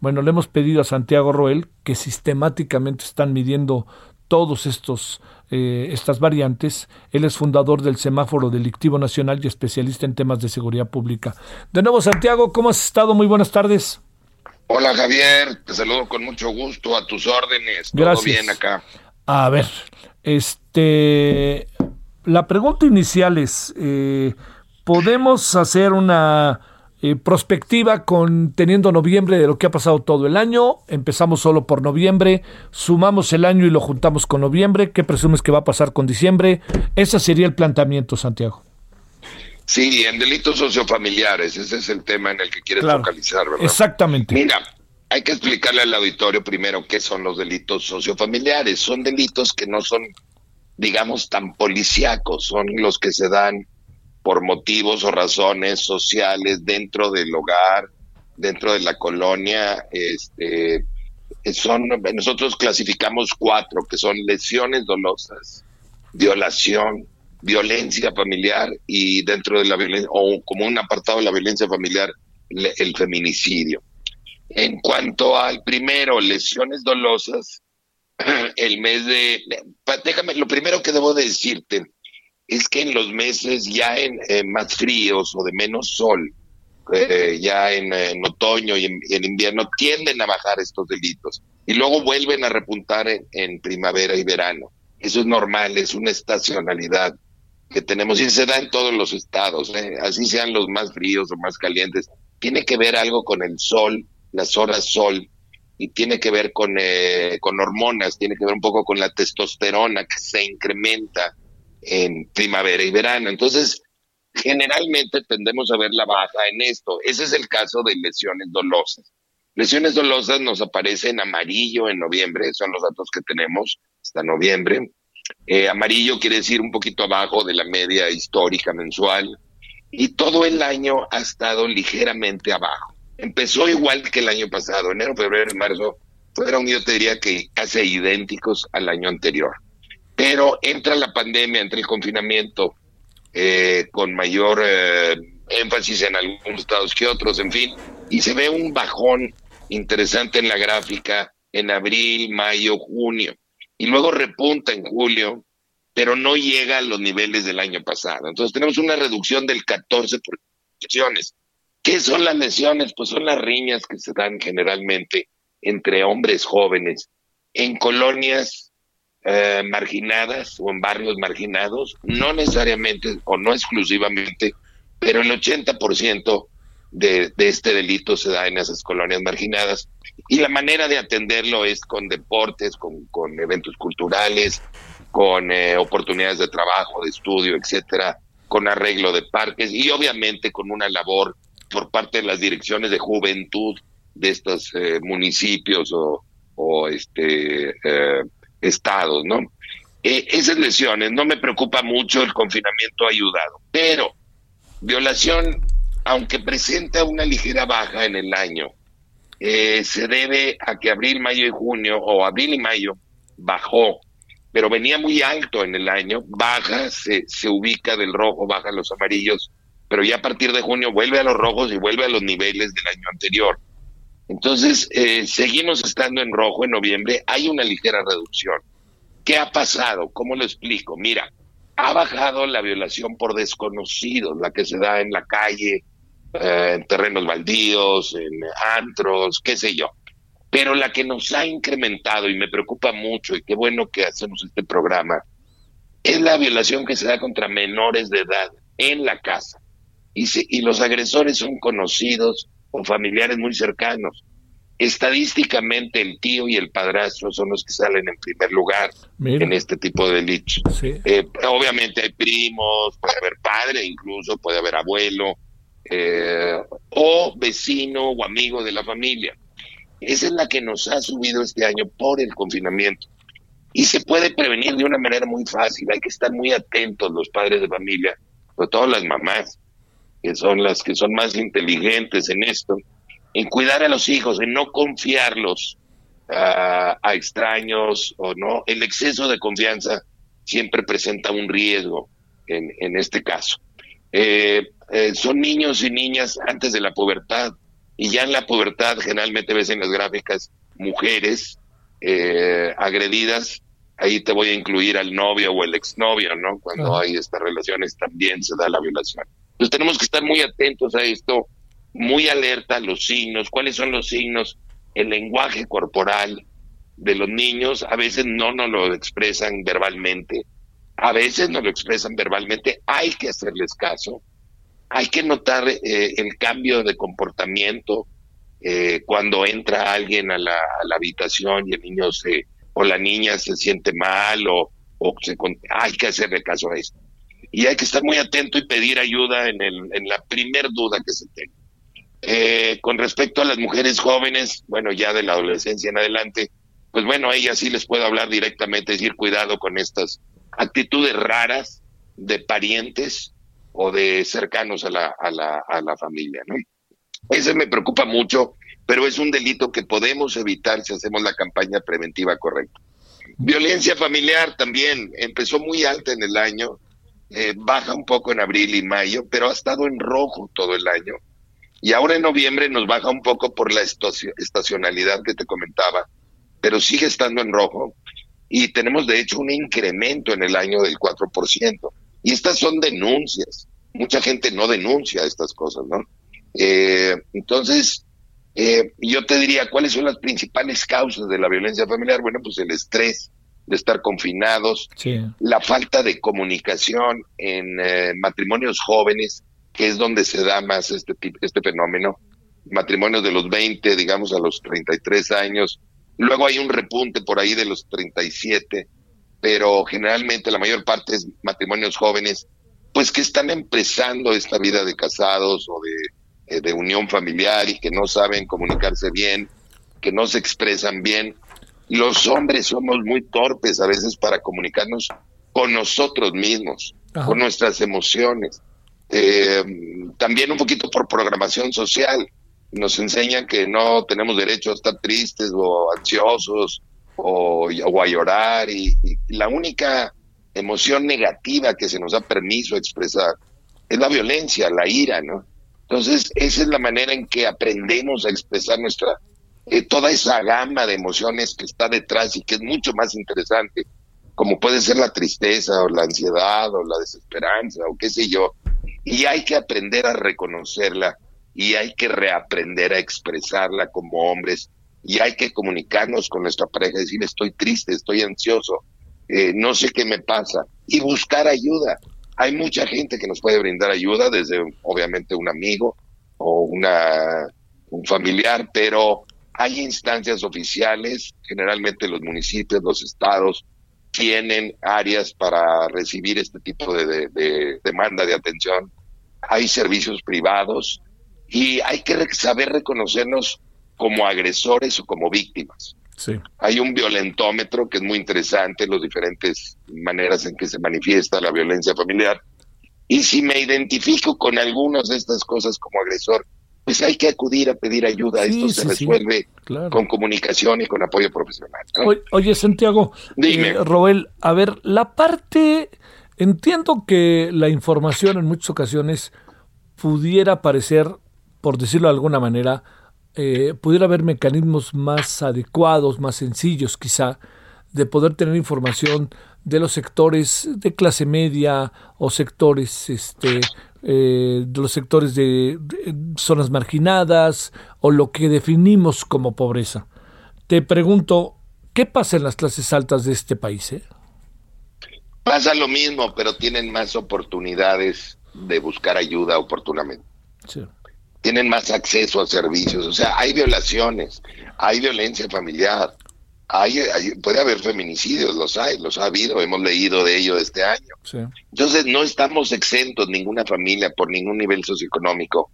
Bueno, le hemos pedido a Santiago Roel que sistemáticamente están midiendo todos estos eh, estas variantes. Él es fundador del Semáforo Delictivo Nacional y especialista en temas de seguridad pública. De nuevo, Santiago, ¿cómo has estado? Muy buenas tardes. Hola Javier, te saludo con mucho gusto, a tus órdenes. Todo Gracias. bien acá. A ver, este, la pregunta inicial es, eh, ¿podemos hacer una eh, prospectiva con teniendo noviembre de lo que ha pasado todo el año. Empezamos solo por noviembre, sumamos el año y lo juntamos con noviembre. ¿Qué presumes que va a pasar con diciembre? Ese sería el planteamiento, Santiago. Sí, en delitos sociofamiliares, ese es el tema en el que quieres focalizar, ¿verdad? Exactamente. Mira, hay que explicarle al auditorio primero qué son los delitos sociofamiliares. Son delitos que no son, digamos, tan policíacos, son los que se dan por motivos o razones sociales dentro del hogar, dentro de la colonia, este, son, nosotros clasificamos cuatro, que son lesiones dolosas, violación, violencia familiar y dentro de la violencia, o como un apartado de la violencia familiar, el feminicidio. En cuanto al primero, lesiones dolosas, el mes de, déjame, lo primero que debo decirte, es que en los meses ya en eh, más fríos o de menos sol, eh, ya en, otoño y en, invierno, tienden a bajar estos delitos y luego vuelven a repuntar en, primavera y verano. Eso es normal, es una estacionalidad que tenemos y se da en todos los estados, ¿eh? así sean los más fríos o más calientes. Tiene que ver algo con el sol, las horas sol, y tiene que ver con, con hormonas, tiene que ver un poco con la testosterona que se incrementa en primavera y verano. Entonces, generalmente tendemos a ver la baja en esto. Ese es el caso de lesiones dolosas. Lesiones dolosas nos aparecen amarillo en noviembre, son los datos que tenemos hasta noviembre. Eh, amarillo quiere decir un poquito abajo de la media histórica mensual y todo el año ha estado ligeramente abajo. Empezó igual que el año pasado, enero, febrero y marzo fueron, yo te diría que casi idénticos al año anterior pero entra la pandemia, entra el confinamiento eh, con mayor eh, énfasis en algunos estados que otros, en fin, y se ve un bajón interesante en la gráfica en abril, mayo, junio, y luego repunta en julio, pero no llega a los niveles del año pasado. Entonces tenemos una reducción del 14 por lesiones. ¿Qué son las lesiones? Pues son las riñas que se dan generalmente entre hombres jóvenes en colonias eh, marginadas o en barrios marginados, no necesariamente o no exclusivamente, pero el 80% de, de este delito se da en esas colonias marginadas. Y la manera de atenderlo es con deportes, con, con eventos culturales, con eh, oportunidades de trabajo, de estudio, etcétera, con arreglo de parques y obviamente con una labor por parte de las direcciones de juventud de estos eh, municipios o, o este estados, ¿no? Eh, esas lesiones, no me preocupa mucho, el confinamiento ha ayudado, pero violación, aunque presenta una ligera baja en el año, eh, se debe a que abril, mayo y junio, o abril y mayo, bajó, pero venía muy alto en el año, baja, se, se ubica del rojo, baja los amarillos, pero ya a partir de junio vuelve a los rojos y vuelve a los niveles del año anterior. Entonces, eh, seguimos estando en rojo en noviembre, hay una ligera reducción. ¿Qué ha pasado? ¿Cómo lo explico? Mira, ha bajado la violación por desconocidos, la que se da en la calle, eh, en terrenos baldíos, en antros, qué sé yo. Pero la que nos ha incrementado y me preocupa mucho, y qué bueno que hacemos este programa, es la violación que se da contra menores de edad en la casa. Y, y los agresores son conocidos, con familiares muy cercanos. Estadísticamente el tío y el padrastro son los que salen en primer lugar en este tipo de delitos. Eh, obviamente hay primos, puede haber padre incluso, puede haber abuelo, eh, o vecino o amigo de la familia. esa es la que nos ha subido este año por el confinamiento. Y se puede prevenir de una manera muy fácil. Hay que estar muy atentos los padres de familia, sobre todo las mamás, que son las que son más inteligentes en esto, en cuidar a los hijos, en no confiarlos a, extraños o no. El exceso de confianza siempre presenta un riesgo en, en este caso. Eh, eh, son niños y niñas antes de la pubertad y ya en la pubertad generalmente ves en las gráficas mujeres eh, agredidas, ahí te voy a incluir al novio o el exnovio, ¿no? Cuando hay estas relaciones también se da la violación. Entonces tenemos que estar muy atentos a esto, muy alerta a los signos, cuáles son los signos, el lenguaje corporal de los niños, a veces no nos lo expresan verbalmente, a veces nos lo expresan verbalmente, hay que hacerles caso, hay que notar eh, el cambio de comportamiento eh, cuando entra alguien a la, habitación y el niño se o la niña se siente mal o, o se, hay que hacerle caso a esto. Y hay que estar muy atento y pedir ayuda en, el, en la primer duda que se tenga. Eh, con respecto a las mujeres jóvenes, bueno, ya de la adolescencia en adelante, pues bueno, a ellas sí les puedo hablar directamente, decir cuidado con estas actitudes raras de parientes o de cercanos a la, a la, a la familia, ¿no? Ese me preocupa mucho, pero es un delito que podemos evitar si hacemos la campaña preventiva correcta. Violencia familiar también empezó muy alta en el año, eh, baja un poco en abril y mayo, pero ha estado en rojo todo el año. Y ahora en noviembre nos baja un poco por la estacionalidad que te comentaba, pero sigue estando en rojo. Y tenemos de hecho un incremento en el año del 4%. Y estas son denuncias. Mucha gente no denuncia estas cosas, ¿no? Eh, entonces, eh, yo te diría, ¿cuáles son las principales causas de la violencia familiar? Bueno, pues el estrés de estar confinados, la falta de comunicación en eh, matrimonios jóvenes, que es donde se da más este, este fenómeno, matrimonios de los 20, digamos, a los 33 años, luego hay un repunte por ahí de los 37, pero generalmente la mayor parte es matrimonios jóvenes, pues que están empezando esta vida de casados o de, eh, de unión familiar y que no saben comunicarse bien, que no se expresan bien. Los hombres somos muy torpes a veces para comunicarnos con nosotros mismos, con nuestras emociones. Eh, también un poquito por programación social. Nos enseñan que no tenemos derecho a estar tristes o ansiosos o, a llorar y, la única emoción negativa que se nos da permiso a expresar es la violencia, la ira, ¿no? Entonces, esa es la manera en que aprendemos a expresar nuestra, eh, toda esa gama de emociones que está detrás y que es mucho más interesante, como puede ser la tristeza o la ansiedad o la desesperanza o qué sé yo. Y hay que aprender a reconocerla y hay que reaprender a expresarla como hombres y hay que comunicarnos con nuestra pareja, decir estoy triste, estoy ansioso, eh, no sé qué me pasa y buscar ayuda. Hay mucha gente que nos puede brindar ayuda, desde obviamente un amigo o una, un familiar, pero hay instancias oficiales, generalmente los municipios, los estados, tienen áreas para recibir este tipo de, de demanda de atención. Hay servicios privados y hay que saber reconocernos como agresores o como víctimas. Sí. Hay un violentómetro que es muy interesante, las diferentes maneras en que se manifiesta la violencia familiar. Y si me identifico con algunas de estas cosas como agresor, pues hay que acudir a pedir ayuda. Esto se resuelve con comunicación y con apoyo profesional. Oye, Santiago, Dime. Eh, Roel, a ver, la parte, entiendo que la información en muchas ocasiones pudiera parecer, por decirlo de alguna manera, eh, pudiera haber mecanismos más adecuados, más sencillos quizá, de poder tener información de los sectores de clase media o sectores, este, eh, de los sectores de, zonas marginadas o lo que definimos como pobreza. Te pregunto, ¿qué pasa en las clases altas de este país? Eh? Pasa lo mismo, pero tienen más oportunidades de buscar ayuda oportunamente. Sí tienen más acceso a servicios. O sea, hay violaciones, hay violencia familiar, hay, puede haber feminicidios, los hay, los ha habido, hemos leído de ello este año. Entonces, no estamos exentos, ninguna familia, por ningún nivel socioeconómico,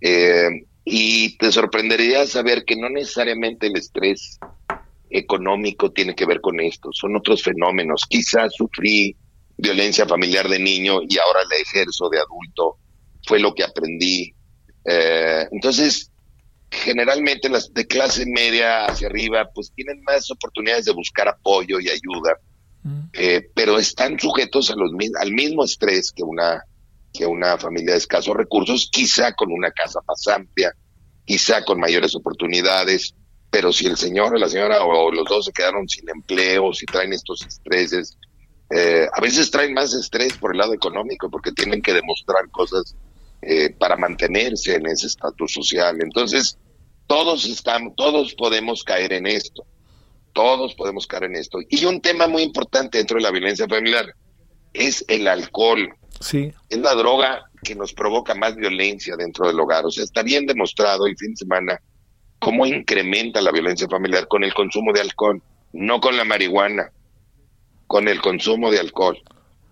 eh, Y te sorprendería saber que no necesariamente el estrés económico tiene que ver con esto, son otros fenómenos. Quizás sufrí violencia familiar de niño y ahora la ejerzo de adulto, fue lo que aprendí. Eh, entonces, generalmente las de clase media hacia arriba, pues tienen más oportunidades de buscar apoyo y ayuda, mm. eh, pero están sujetos a los, al mismo estrés que una, que una familia de escasos recursos, quizá con una casa más amplia, quizá con mayores oportunidades, pero si el señor o la señora o, los dos se quedaron sin empleo, si traen estos estreses, eh, a veces traen más estrés por el lado económico porque tienen que demostrar cosas eh, para mantenerse en ese estatus social. Entonces, todos estamos, todos podemos caer en esto. Todos podemos caer en esto. Y un tema muy importante dentro de la violencia familiar es el alcohol. Sí. Es la droga que nos provoca más violencia dentro del hogar. O sea, está bien demostrado el fin de semana cómo incrementa la violencia familiar con el consumo de alcohol, no con la marihuana, con el consumo de alcohol.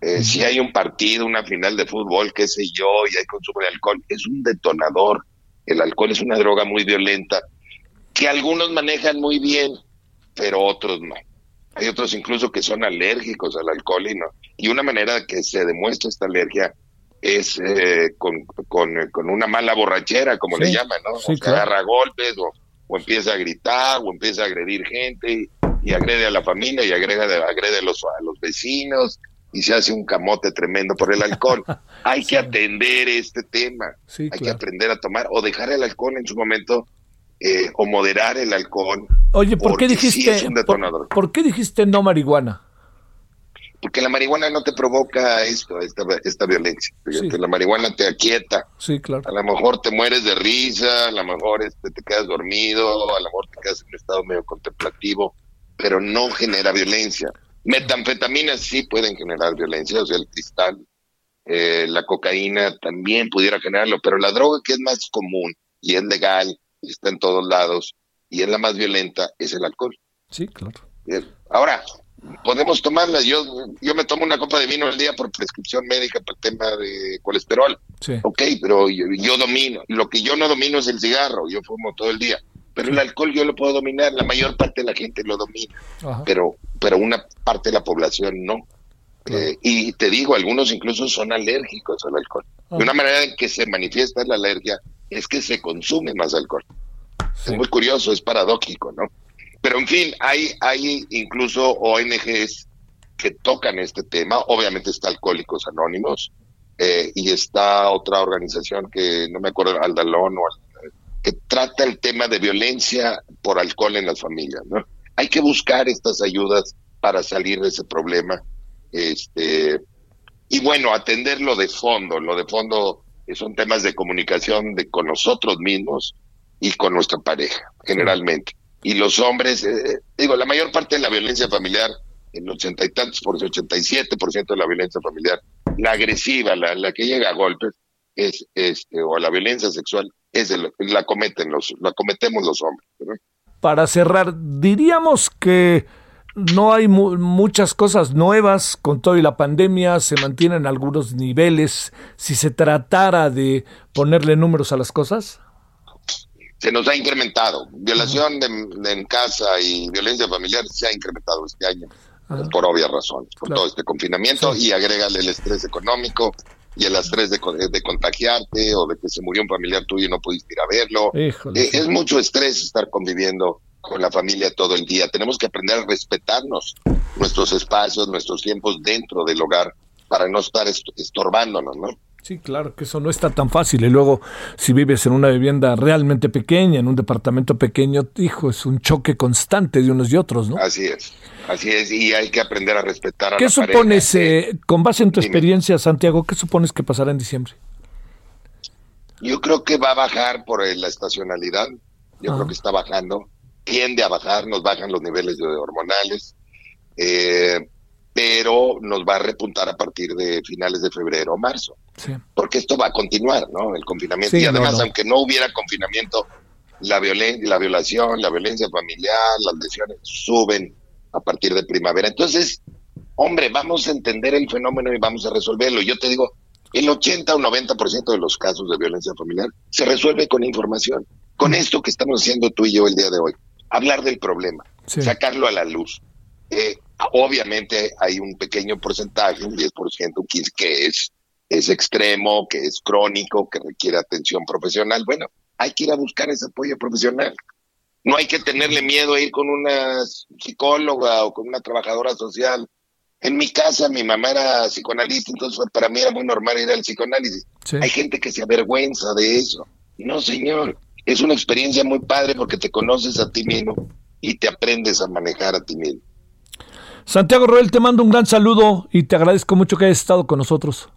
Eh, si hay un partido, una final de fútbol, qué sé yo, y hay consumo de alcohol, es un detonador. El alcohol es una droga muy violenta que algunos manejan muy bien, pero otros no. Hay otros incluso que son alérgicos al alcohol y no. Y una manera que se demuestra esta alergia es eh, con, con, una mala borrachera, como le llaman, ¿no? o agarra golpes o, empieza a gritar o empieza a agredir gente y, agrede a la familia y agrega, agrede a los, a los vecinos y se hace un camote tremendo por el alcohol. Hay que atender este tema, hay que aprender a tomar o dejar el alcohol en su momento eh, o moderar el alcohol. Oye, ¿por qué dijiste por, qué dijiste no marihuana? Porque la marihuana no te provoca esto, esta, esta violencia. La marihuana te aquieta. Sí, claro. A lo mejor te mueres de risa, a lo mejor este, te quedas dormido, a lo mejor te quedas en un estado medio contemplativo, pero no genera violencia. Metanfetaminas sí pueden generar violencia, o sea, el cristal, eh, la cocaína también pudiera generarlo, pero la droga que es más común y es legal y está en todos lados y es la más violenta es el alcohol. Sí, claro. Ahora, podemos tomarla. Yo, yo me tomo una copa de vino al día por prescripción médica para el tema de colesterol. Sí. Ok, pero yo, yo, domino. Lo que yo no domino es el cigarro. Yo fumo todo el día. Pero el alcohol yo lo puedo dominar, la mayor parte de la gente lo domina, pero pero una parte de la población no. Eh, y te digo, algunos incluso son alérgicos al alcohol. De una manera en que se manifiesta la alergia es que se consume más alcohol. Es muy curioso, es paradójico, ¿no? Pero en fin, hay, hay incluso ONGs que tocan este tema. Obviamente está Alcohólicos Anónimos eh, y está otra organización que no me acuerdo, Aldalón o que trata el tema de violencia por alcohol en las familias, ¿no? Que buscar estas ayudas para salir de ese problema. Este, y bueno, atenderlo de fondo. Lo de fondo son temas de comunicación de, con nosotros mismos y con nuestra pareja, generalmente. Y los hombres, eh, digo, la mayor parte de la violencia familiar, el ochenta y tantos por ciento, 87 por ciento de la violencia familiar, la agresiva, la, la que llega a golpes, es, este, o la violencia sexual, es la cometen los, la cometemos los hombres. Para cerrar, diríamos que no hay muchas cosas nuevas con todo y la pandemia, se mantienen algunos niveles. Si se tratara de ponerle números a las cosas. Se nos ha incrementado. Violación de, en casa y violencia familiar se ha incrementado este año, por obvias razones, por todo este confinamiento y agrégale el estrés económico, y el estrés de, de, contagiarte o de que se murió un familiar tuyo y no pudiste ir a verlo. Eh, es mucho estrés estar conviviendo con la familia todo el día. Tenemos que aprender a respetarnos nuestros espacios, nuestros tiempos dentro del hogar para no estar estorbándonos, ¿no? Sí, claro, que eso no está tan fácil. Y luego, si vives en una vivienda realmente pequeña, en un departamento pequeño, hijo, es un choque constante de unos y otros, ¿no? Así es, así es, y hay que aprender a respetar a ¿Qué supones, eh, con base en tu experiencia, Santiago, qué supones que pasará en diciembre? Yo creo que va a bajar por la estacionalidad, yo creo que está bajando, tiende a bajar, nos bajan los niveles de hormonales. Eh, pero nos va a repuntar a partir de finales de febrero o marzo. Porque esto va a continuar, ¿no? El confinamiento. y además, aunque no hubiera confinamiento, la, la violación, la violencia familiar, las lesiones suben a partir de primavera. Entonces, hombre, vamos a entender el fenómeno y vamos a resolverlo. Yo te digo, El 80 o 90% de los casos de violencia familiar se resuelve con información. Con esto que estamos haciendo tú y yo el día de hoy. Hablar del problema, sacarlo a la luz. Eh, obviamente hay un pequeño porcentaje, un 10%, un 15%, que es, es extremo, que es crónico, que requiere atención profesional. Bueno, hay que ir a buscar ese apoyo profesional. No hay que tenerle miedo a ir con una psicóloga o con una trabajadora social. En mi casa mi mamá era psicoanalista, entonces para mí era muy normal ir al psicoanálisis. Hay gente que se avergüenza de eso. No, señor. Es una experiencia muy padre porque te conoces a ti mismo y te aprendes a manejar a ti mismo. Santiago Roel, te mando un gran saludo y te agradezco mucho que hayas estado con nosotros.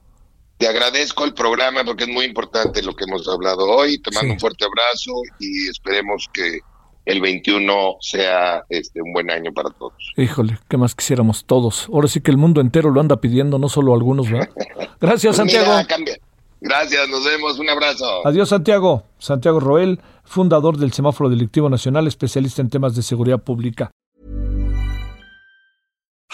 Te agradezco el programa porque es muy importante lo que hemos hablado hoy. Te mando un fuerte abrazo y esperemos que el 21 sea este un buen año para todos. Híjole, ¿qué más quisiéramos todos? Ahora sí que el mundo entero lo anda pidiendo, no solo algunos, ¿verdad? Gracias, pues Santiago. Gracias, nos vemos, un abrazo. Adiós, Santiago. Santiago Roel, fundador del Semáforo Delictivo Nacional, especialista en temas de seguridad pública.